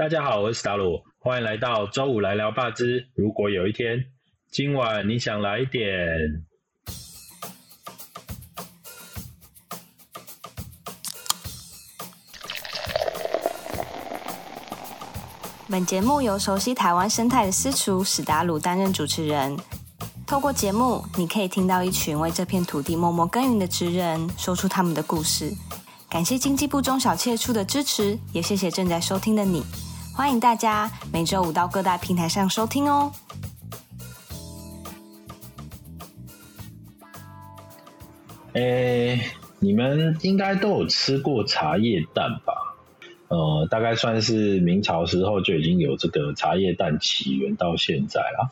大家好，我是达鲁，欢迎来到周五来聊霸之。如果有一天，今晚你想来点？本节目由熟悉台湾生态的私厨史达鲁担任主持人。透过节目，你可以听到一群为这片土地默默耕耘的职人，说出他们的故事。感谢经济部中小企业处的支持，也谢谢正在收听的你。欢迎大家每周五到各大平台上收听哦。诶，你们应该都有吃过茶叶蛋吧？呃，大概算是明朝时候就已经有这个茶叶蛋起源到现在了。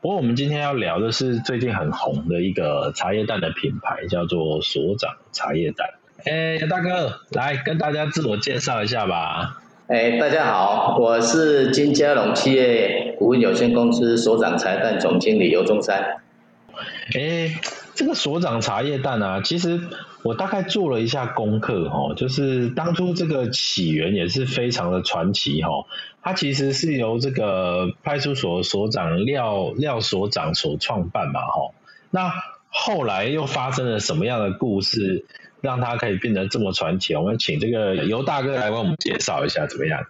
不过我们今天要聊的是最近很红的一个茶叶蛋的品牌，叫做所长茶叶蛋。哎，大哥，来跟大家自我介绍一下吧。哎，大家好，我是金家龙企业股份有限公司所长茶叶蛋总经理尤中山。哎，这个所长茶叶蛋啊，其实我大概做了一下功课哦，就是当初这个起源也是非常的传奇哈。它其实是由这个派出所所长廖廖所长所创办嘛哈。那后来又发生了什么样的故事？让他可以变得这么传奇，我们请这个尤大哥来为我们介绍一下怎么样？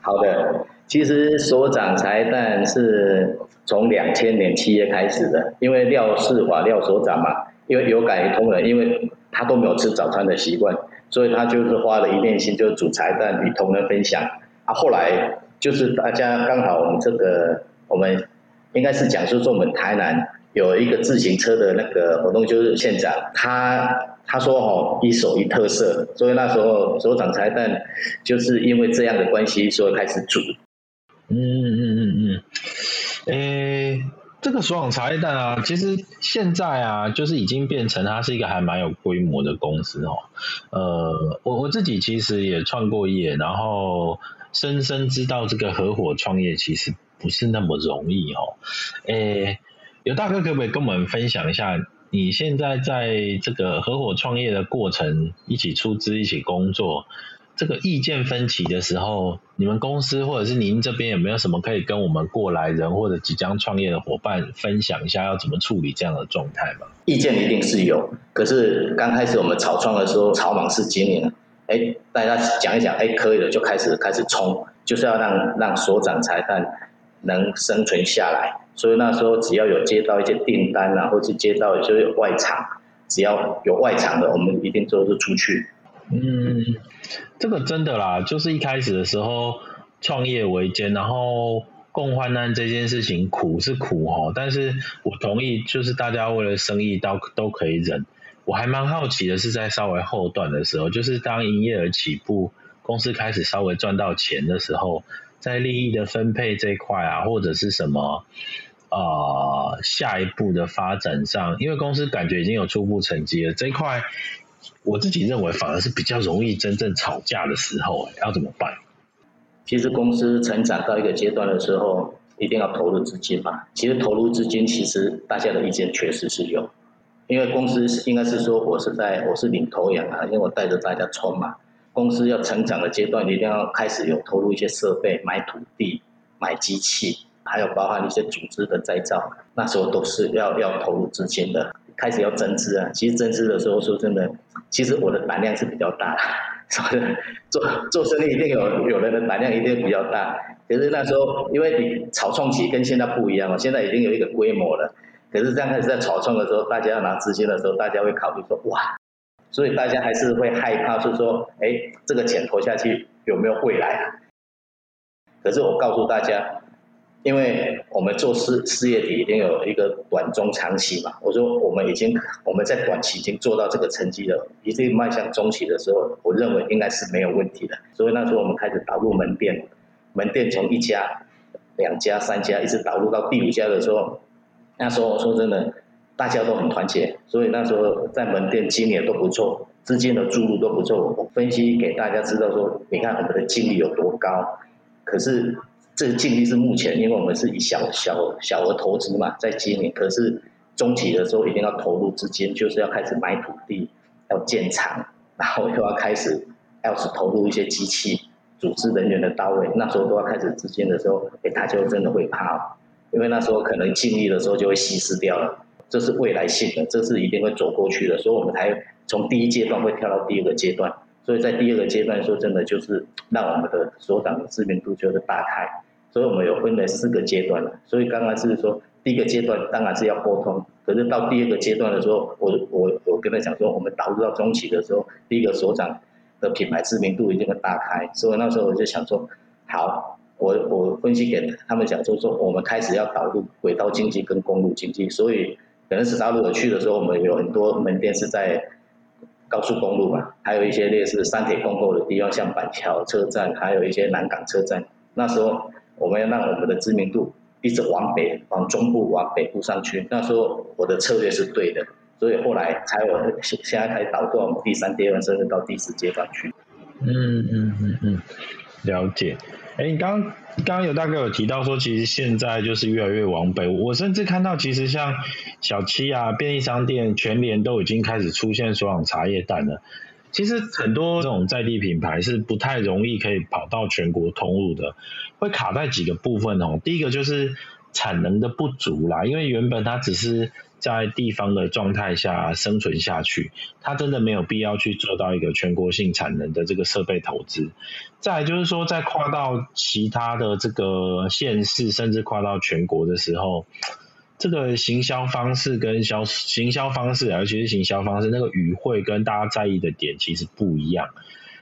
好的，其实所长财蛋是从两千年七月开始的，因为廖世华廖所长嘛，因为有感于同仁，因为他都没有吃早餐的习惯，所以他就是花了一念心，就煮财蛋与同仁分享。啊，后来就是大家刚好我们这个我们应该是讲述说我们台南有一个自行车的那个活动，就是县长他。他说：“哦，一手一特色，所以那时候所长财蛋就是因为这样的关系，所以开始煮。嗯嗯嗯嗯，诶，这个所长茶叶蛋啊，其实现在啊，就是已经变成它是一个还蛮有规模的公司哦。呃，我我自己其实也创过业，然后深深知道这个合伙创业其实不是那么容易哦。诶，有大哥可不可以跟我们分享一下？”你现在在这个合伙创业的过程，一起出资、一起工作，这个意见分歧的时候，你们公司或者是您这边有没有什么可以跟我们过来人或者即将创业的伙伴分享一下，要怎么处理这样的状态吗？意见一定是有，可是刚开始我们草创的时候，草莽式经营，哎，大家讲一讲，哎，可以了，就开始开始冲，就是要让让所长财蛋能生存下来。所以那时候只要有接到一些订单啊，或是接到就是外场，只要有外场的，我们一定都是出去。嗯，这个真的啦，就是一开始的时候创业维艰，然后共患难这件事情苦是苦哈，但是我同意，就是大家为了生意都都可以忍。我还蛮好奇的是，在稍微后段的时候，就是当营业额起步，公司开始稍微赚到钱的时候。在利益的分配这一块啊，或者是什么啊，下一步的发展上，因为公司感觉已经有初步成绩了，这一块我自己认为反而是比较容易真正吵架的时候，要怎么办？其实公司成长到一个阶段的时候，一定要投入资金嘛。其实投入资金，其实大家的意见确实是有，因为公司应该是说我是在我是领头羊啊，因为我带着大家冲嘛。公司要成长的阶段，你一定要开始有投入一些设备、买土地、买机器，还有包含一些组织的再造。那时候都是要要投入资金的，开始要增资啊。其实增资的时候，说真的，其实我的胆量是比较大，做做生意一定有有人的胆量一定比较大。可是那时候，因为你草创期跟现在不一样了，现在已经有一个规模了。可是刚开始在草创的时候，大家要拿资金的时候，大家会考虑说，哇。所以大家还是会害怕，是说，哎，这个钱投下去有没有未来？可是我告诉大家，因为我们做事事业体已经有一个短中长期嘛。我说我们已经我们在短期已经做到这个成绩了，已经迈向中期的时候，我认为应该是没有问题的。所以那时候我们开始导入门店，门店从一家、两家、三家，一直导入到第五家的时候，那时候我说真的。大家都很团结，所以那时候在门店经营都不错，资金的注入都不错。我分析给大家知道说，你看我们的净利有多高。可是这个净利是目前，因为我们是以小小小额投资嘛在经营。可是中期的时候一定要投入资金，就是要开始买土地，要建厂，然后又要开始要是投入一些机器，组织人员的到位，那时候都要开始资金的时候，哎，他就真的会怕，因为那时候可能尽力的时候就会稀释掉了，这是未来性的，这是一定会走过去的，所以我们才从第一阶段会跳到第二个阶段，所以在第二个阶段说真的就是让我们的所长的知名度就是大开，所以我们有分了四个阶段了，所以刚刚是说第一个阶段当然是要沟通，可是到第二个阶段的时候，我我我跟他讲说，我们导入到中期的时候，第一个所长。的品牌知名度一定会大开，所以那时候我就想说，好，我我分析给他们讲，就说我们开始要导入轨道经济跟公路经济，所以可能是大陆我去的时候，我们有很多门店是在高速公路嘛，还有一些类似三铁共构的地方，像板桥车站，还有一些南港车站。那时候我们要让我们的知名度一直往北、往中部、往北部上去。那时候我的策略是对的。所以后来才我现现在开始导到第三阶段，甚至到第四阶段去。嗯嗯嗯嗯，了解。哎，你刚刚刚刚有大哥有提到说，其实现在就是越来越往北。我甚至看到，其实像小七啊、便利商店、全联都已经开始出现所养茶叶蛋了。其实很多这种在地品牌是不太容易可以跑到全国通路的，会卡在几个部分哦。第一个就是产能的不足啦，因为原本它只是。在地方的状态下生存下去，它真的没有必要去做到一个全国性产能的这个设备投资。再就是说，在跨到其他的这个县市，甚至跨到全国的时候，这个行销方式跟销行销方式，尤其是行销方式，那个语汇跟大家在意的点其实不一样。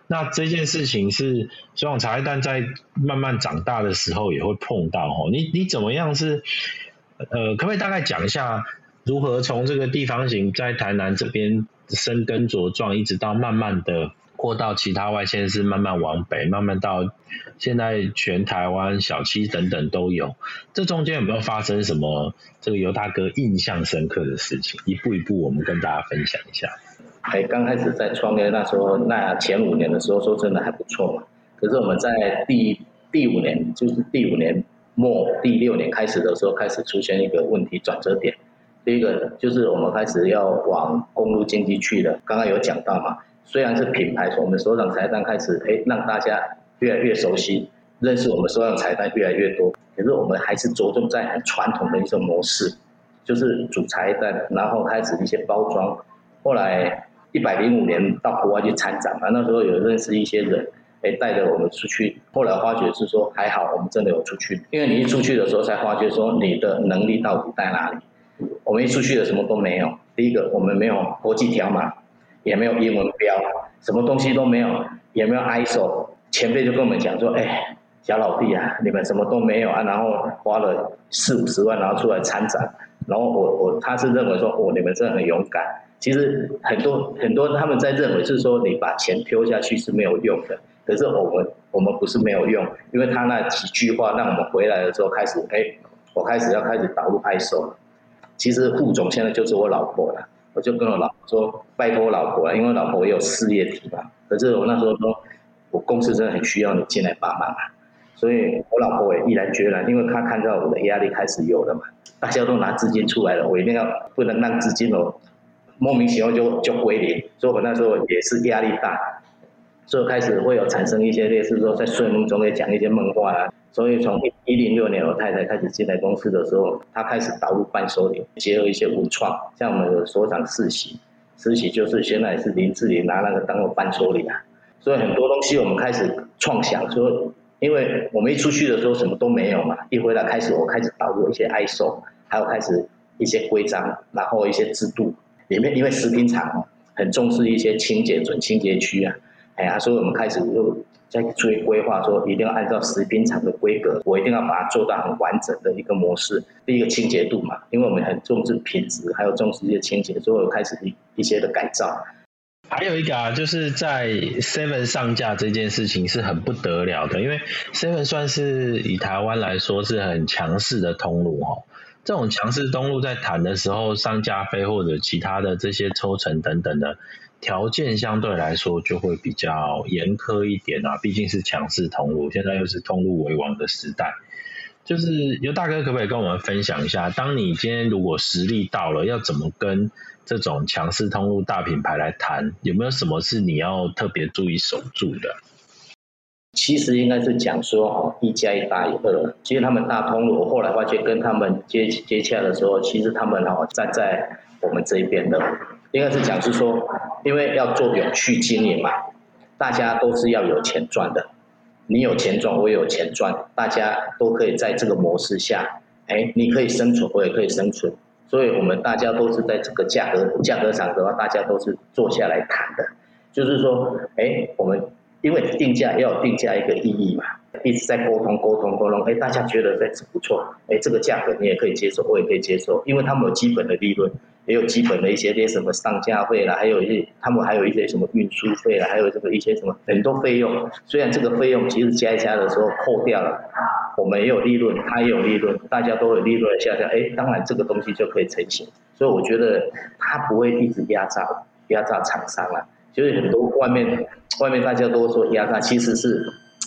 那这件事情是，希望茶叶蛋在慢慢长大的时候也会碰到哦。你你怎么样是？呃，可不可以大概讲一下？如何从这个地方型在台南这边生根茁壮，一直到慢慢的扩到其他外县市，慢慢往北，慢慢到现在全台湾小七等等都有。这中间有没有发生什么这个尤大哥印象深刻的事情？一步一步我们跟大家分享一下。哎，刚开始在创业那时候，那前五年的时候说真的还不错嘛。可是我们在第第五年，就是第五年末第六年开始的时候，开始出现一个问题转折点。第一个就是我们开始要往公路经济去了，刚刚有讲到嘛，虽然是品牌，从我们首长财蛋开始，哎，让大家越来越熟悉，认识我们首长财蛋越来越多，可是我们还是着重在很传统的一种模式，就是主财蛋，然后开始一些包装，后来一百零五年到国外去参展嘛，那时候有认识一些人，哎，带着我们出去，后来发觉是说还好，我们真的有出去，因为你一出去的时候才发觉说你的能力到底在哪里。我们一出去的什么都没有。第一个，我们没有国际条码，也没有英文标，什么东西都没有，也没有 ISO。前辈就跟我们讲说：“哎，小老弟啊，你们什么都没有啊，然后花了四五十万，然后出来参展。然后我我他是认为说，哦，你们真的很勇敢。其实很多很多他们在认为是说，你把钱丢下去是没有用的。可是我们我们不是没有用，因为他那几句话让我们回来的时候开始，哎，我开始要开始导入 ISO 了。”其实副总现在就是我老婆了，我就跟我老婆说，拜托我老婆了，因为老婆也有事业体嘛。可是我那时候说，我公司真的很需要你进来帮忙啊，所以我老婆也毅然决然，因为她看到我的压力开始有了嘛，大家都拿资金出来了，我一定要不能让资金哦莫名其妙就就归零，所以我那时候也是压力大，所以开始会有产生一些类似说在睡梦中也讲一些梦话啊。所以从一零六年我太太开始进来公司的时候，她开始导入伴手礼，结合一些文创，像我们的所长世袭，世袭就是现在是林志玲拿那个当做伴手礼啊。所以很多东西我们开始创想，说因为我们一出去的时候什么都没有嘛，一回来开始我开始导入一些 ISO，还有开始一些规章，然后一些制度里面，因为食品厂很重视一些清洁准清洁区啊，哎呀，所以我们开始就。在注意规划，说一定要按照食品厂的规格，我一定要把它做到很完整的一个模式。第一个清洁度嘛，因为我们很重视品质，还有重视一些清洁，所以我开始一一些的改造。还有一个啊，就是在 Seven 上架这件事情是很不得了的，因为 Seven 算是以台湾来说是很强势的通路哦。这种强势通路在谈的时候，上架费或者其他的这些抽成等等的。条件相对来说就会比较严苛一点啊，毕竟是强势通路，现在又是通路为王的时代。就是尤大哥可不可以跟我们分享一下，当你今天如果实力到了，要怎么跟这种强势通路大品牌来谈？有没有什么是你要特别注意守住的？其实应该是讲说哦，一加一大于二。其实他们大通路，我后来发觉跟他们接接洽的时候，其实他们哦站在我们这一边的，应该是讲是说，因为要做永续经营嘛，大家都是要有钱赚的。你有钱赚，我有钱赚，大家都可以在这个模式下，哎，你可以生存，我也可以生存。所以我们大家都是在这个价格价格上的话，大家都是坐下来谈的，就是说，哎，我们。因为定价要有定价一个意义嘛，一直在沟通沟通沟通，哎，大家觉得哎这不错，哎，这个价格你也可以接受，我也可以接受，因为他们有基本的利润，也有基本的一些些什么上架费啦，还有一些他们还有一些什么运输费啦，还有这个一些什么很多费用，虽然这个费用其实加一加的时候扣掉了，我们也有利润，他也有利润，大家都有利润下降，哎，当然这个东西就可以成型，所以我觉得他不会一直压榨压榨厂商了。就是很多外面，外面大家都说压榨，其实是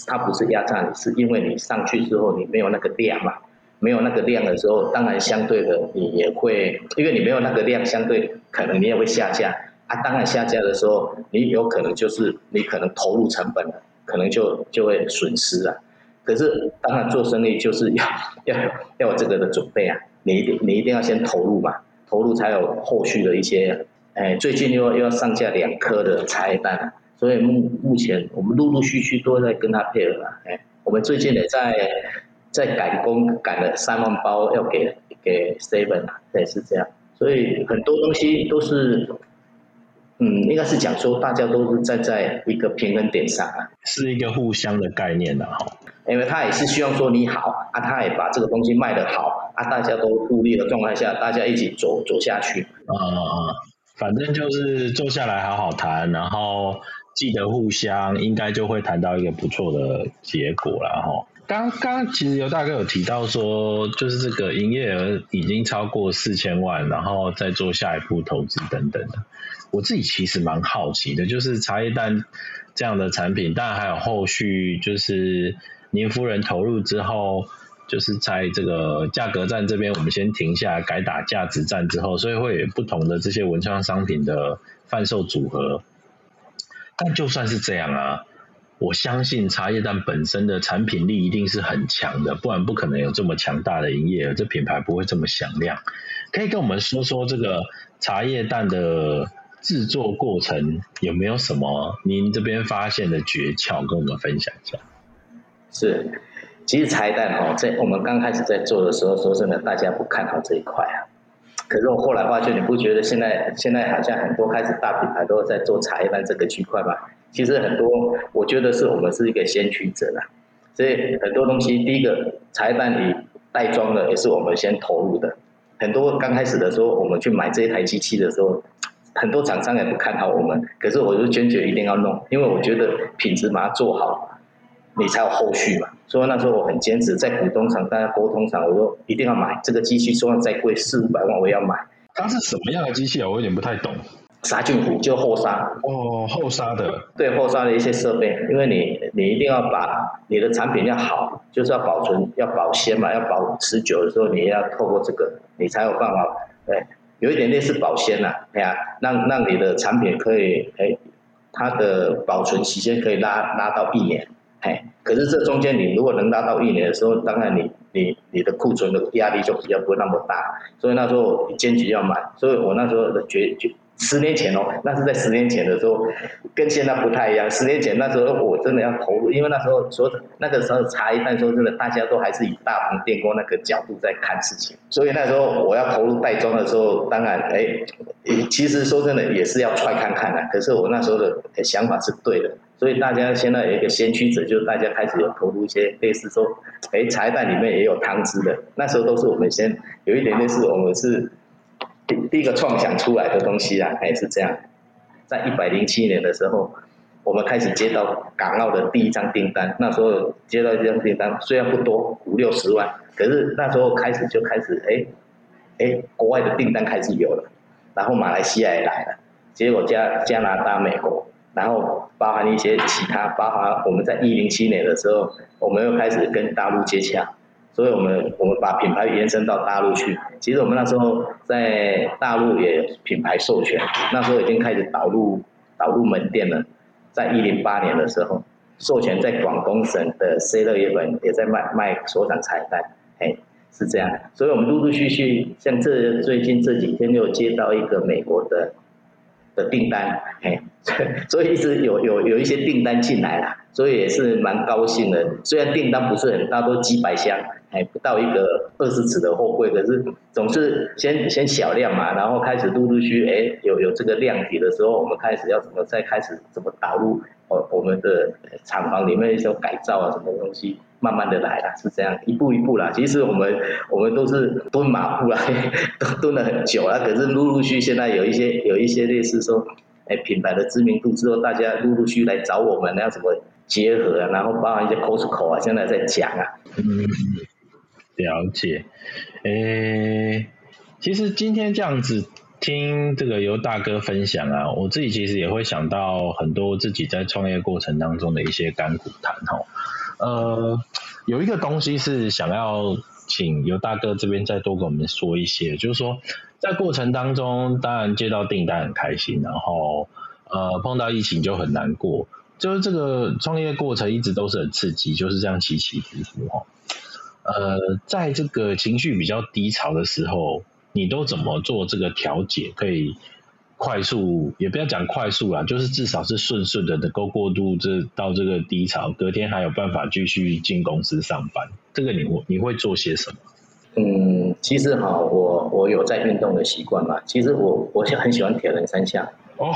它不是压榨你，是因为你上去之后你没有那个量嘛，没有那个量的时候，当然相对的你也会，因为你没有那个量，相对可能你也会下架啊。当然下架的时候，你有可能就是你可能投入成本了，可能就就会损失啊。可是当然做生意就是要要要有这个的准备啊，你一定你一定要先投入嘛，投入才有后续的一些。哎，最近又要又要上架两颗的茶叶蛋，所以目目前我们陆陆续续都在跟他配合啊。哎，我们最近也在在赶工，赶了三万包要给给 Seven 啊，也是这样。所以很多东西都是，嗯，应该是讲说大家都是站在一个平衡点上啊，是一个互相的概念的哈。因为他也是希望说你好啊，他也把这个东西卖得好啊，大家都互利的状态下，大家一起走走下去。啊啊啊！反正就是坐下来好好谈，然后记得互相，应该就会谈到一个不错的结果了哈。刚刚其实尤大哥有提到说，就是这个营业额已经超过四千万，然后再做下一步投资等等的。我自己其实蛮好奇的，就是茶叶蛋这样的产品，当然还有后续，就是您夫人投入之后。就是在这个价格战这边，我们先停下，改打价值战之后，所以会有不同的这些文创商品的贩售组合。但就算是这样啊，我相信茶叶蛋本身的产品力一定是很强的，不然不可能有这么强大的营业额，这品牌不会这么响亮。可以跟我们说说这个茶叶蛋的制作过程有没有什么您这边发现的诀窍，跟我们分享一下？是。其实茶叶蛋哦，在我们刚开始在做的时候，说真的，大家不看好这一块啊。可是我后来发觉，你不觉得现在现在好像很多开始大品牌都在做茶叶蛋这个区块吗？其实很多，我觉得是我们是一个先驱者啦。所以很多东西，第一个茶叶蛋里袋装的也是我们先投入的。很多刚开始的时候，我们去买这一台机器的时候，很多厂商也不看好我们。可是我就坚决一定要弄，因为我觉得品质把它做好。你才有后续嘛，所以那时候我很坚持，在股东场、大家沟通上，我说一定要买这个机器，就算再贵四五百万，我也要买。它是什么样的机器啊？我有点不太懂。杀菌壶就后杀。哦，后杀的。对，后杀的一些设备，因为你你一定要把你的产品要好，就是要保存、要保鲜嘛，要保持久的时候，你要透过这个，你才有办法。对，有一点类似保鲜呐，哎呀，让让你的产品可以，哎，它的保存期间可以拉拉到一年。哎，可是这中间你如果能拉到一年的时候，当然你你你的库存的压力就比较不会那么大，所以那时候坚决要买，所以我那时候的决决。十年前哦，那是在十年前的时候，跟现在不太一样。十年前那时候我真的要投入，因为那时候说那个时候茶叶蛋说真的，大家都还是以大棚电工那个角度在看事情，所以那时候我要投入袋装的时候，当然哎，其实说真的也是要踹看看的。可是我那时候的想法是对的，所以大家现在有一个先驱者，就是大家开始有投入一些类似说，哎，茶叶蛋里面也有汤汁的。那时候都是我们先有一点类似，我们是。第第一个创想出来的东西啊，还是这样，在一百零七年的时候，我们开始接到港澳的第一张订单。那时候接到这张订单，虽然不多，五六十万，可是那时候开始就开始，哎，哎，国外的订单开始有了，然后马来西亚也来了，结果加加拿大、美国，然后包含一些其他，包含我们在一零七年的时候，我们又开始跟大陆接洽。所以我们我们把品牌延伸到大陆去。其实我们那时候在大陆也品牌授权，那时候已经开始导入导入门店了。在一零八年的时候，授权在广东省的 C 乐业本也在卖卖所长茶叶蛋，哎，是这样。所以我们陆陆续续，像这最近这几天又接到一个美国的的订单，哎，所以一直有有有一些订单进来了，所以也是蛮高兴的。虽然订单不是很大，都几百箱。哎，不到一个二十尺的货柜，可是总是先先小量嘛，然后开始陆陆续哎有有这个量体的时候，我们开始要怎么再开始怎么导入哦我们的厂房里面一些改造啊什么东西，慢慢的来了，是这样一步一步啦。其实我们我们都是蹲马步啦，都 蹲了很久了，可是陆陆续现在有一些有一些类似说，哎品牌的知名度之后，大家陆陆续来找我们，要怎么结合啊，然后包含一些 Costco 啊，现在在讲啊。嗯。了解，诶，其实今天这样子听这个由大哥分享啊，我自己其实也会想到很多自己在创业过程当中的一些甘苦谈哈。呃，有一个东西是想要请由大哥这边再多跟我们说一些，就是说在过程当中，当然接到订单很开心，然后呃碰到疫情就很难过，就是这个创业过程一直都是很刺激，就是这样起起伏伏哈。呃，在这个情绪比较低潮的时候，你都怎么做这个调节？可以快速，也不要讲快速啦，就是至少是顺顺的能够过渡这到这个低潮，隔天还有办法继续进公司上班。这个你会你会做些什么？嗯，其实哈，我我有在运动的习惯嘛。其实我我很喜欢铁人三项。哦，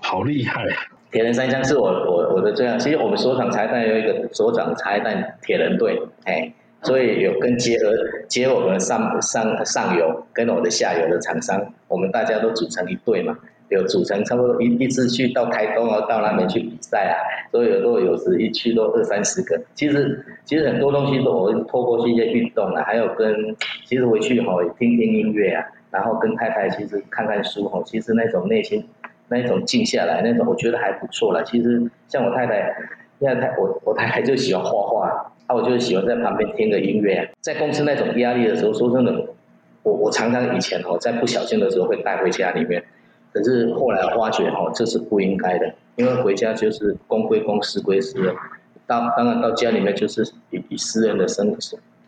好厉害！铁人三项是我我我的最爱。其实我们所长才蛋有一个所长才蛋铁人队，哎。所以有跟结合结合我们上上上游跟我的下游的厂商，我们大家都组成一队嘛，有组成差不多一一次去到台东啊，到那边去比赛啊，所以有时候有时一去都二三十个。其实其实很多东西都我透过一些运动啊，还有跟其实回去哈听听音乐啊，然后跟太太其实看看书哈，其实那种内心那种静下来那种，我觉得还不错了。其实像我太太，现在太我我太太就喜欢画画。那我就喜欢在旁边听个音乐，啊在公司那种压力的时候，说真的，我我常常以前哦，在不小心的时候会带回家里面，可是后来发觉哦，这是不应该的，因为回家就是公归公，私归私，当当然到家里面就是以以私人的生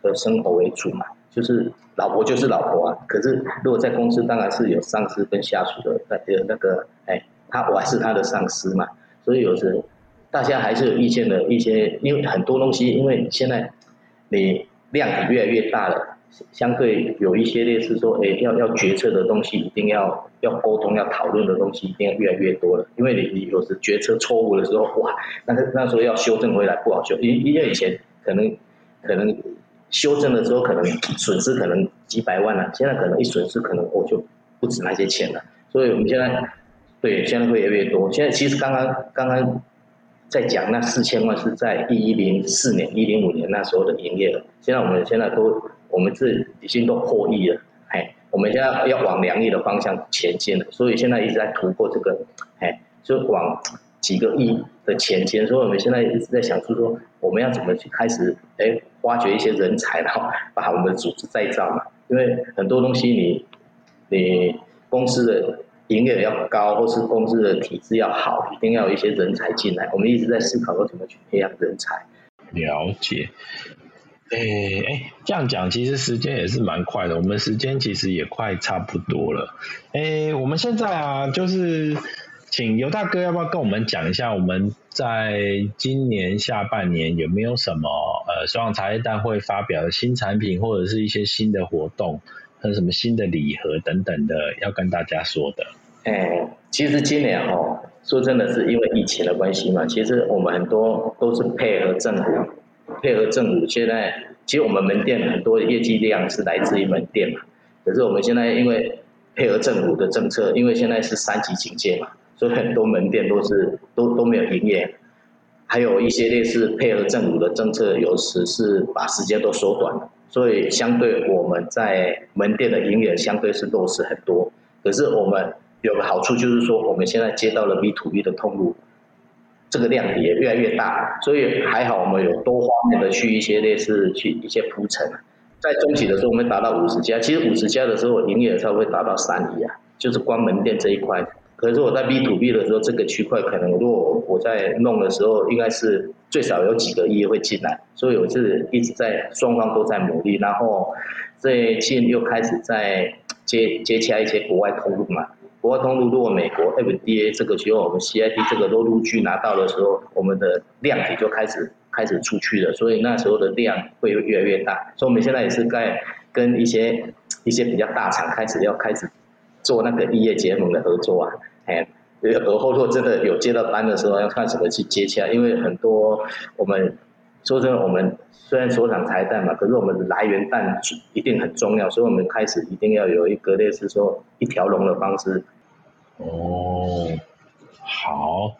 的生活为主嘛，就是老婆就是老婆啊，可是如果在公司，当然是有上司跟下属的那那个，哎，他我还是他的上司嘛，所以有时。大家还是有意见的一些，因为很多东西，因为现在你量体越来越大了，相对有一些类似说，哎，要要决策的东西，一定要要沟通、要讨论的东西，一定要越来越多了。因为你你有时决策错误的时候，哇，那个那时候要修正回来不好修，因因为以前可能可能修正的时候可能损失可能几百万了，现在可能一损失可能我就不止那些钱了。所以我们现在对现在会越来越多。现在其实刚刚刚刚。在讲那四千万是在一零四年、一零五年那时候的营业额，现在我们现在都我们这已经都破亿了，哎，我们现在要往两亿的方向前进了，所以现在一直在突破这个，哎，就往几个亿的前进，所以我们现在一直在想出说我们要怎么去开始，哎，挖掘一些人才，然后把我们的组织再造嘛，因为很多东西你你公司的。营业要高，或是公司的体制要好，一定要有一些人才进来。我们一直在思考说怎么去培养人才。了解。哎哎，这样讲其实时间也是蛮快的，我们时间其实也快差不多了。哎，我们现在啊，就是请尤大哥要不要跟我们讲一下，我们在今年下半年有没有什么呃，希望茶叶蛋会发表的新产品，或者是一些新的活动，和什么新的礼盒等等的，要跟大家说的。哎，其实今年哦，说真的是因为疫情的关系嘛，其实我们很多都是配合政府，配合政府。现在其实我们门店很多业绩量是来自于门店嘛，可是我们现在因为配合政府的政策，因为现在是三级警戒嘛，所以很多门店都是都都没有营业，还有一些类似配合政府的政策，有时是把时间都缩短了，所以相对我们在门店的营业相对是都是很多，可是我们。有个好处就是说，我们现在接到了 B to B 的通路，这个量也越来越大，所以还好我们有多方面的去一些类似去一些铺陈。在中期的时候，我们达到五十家，其实五十家的时候，营业额才会达到三亿啊，就是光门店这一块可是我在 B to B 的时候，这个区块可能如果我在弄的时候，应该是最少有几个亿会进来，所以我是一直在双方都在努力，然后最近又开始在接接洽一些国外通路嘛。国外通路如果美国 FDA 这个时候，我们 CID 这个都陆续拿到的时候，我们的量也就开始开始出去了，所以那时候的量会越来越大。所以我们现在也是在跟一些一些比较大厂开始要开始做那个异业结盟的合作啊，哎，而后如果真的有接到单的时候，要看怎么去接洽，因为很多我们说真的，我们虽然所产财蛋嘛，可是我们来源蛋一定很重要，所以我们开始一定要有一个类似说一条龙的方式。哦，好，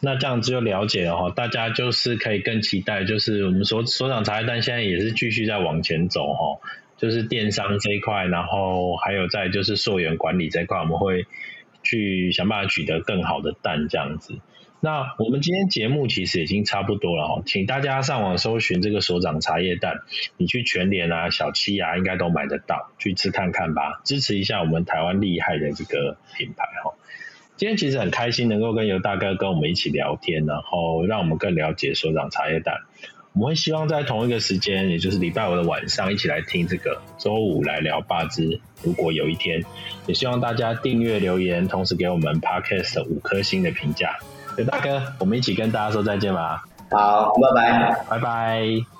那这样子就了解了哈，大家就是可以更期待，就是我们所所长茶叶蛋现在也是继续在往前走哈，就是电商这一块，然后还有在就是溯源管理这一块，我们会去想办法取得更好的蛋这样子。那我们今天节目其实已经差不多了哈，请大家上网搜寻这个所长茶叶蛋，你去全联啊、小七啊，应该都买得到，去吃看看吧，支持一下我们台湾厉害的这个品牌哈。今天其实很开心能够跟尤大哥跟我们一起聊天，然后让我们更了解所长茶叶蛋。我们会希望在同一个时间，也就是礼拜五的晚上，一起来听这个周五来聊八支。如果有一天，也希望大家订阅留言，同时给我们 Podcast 五颗星的评价。刘大哥，我们一起跟大家说再见吧。好，拜拜，拜拜。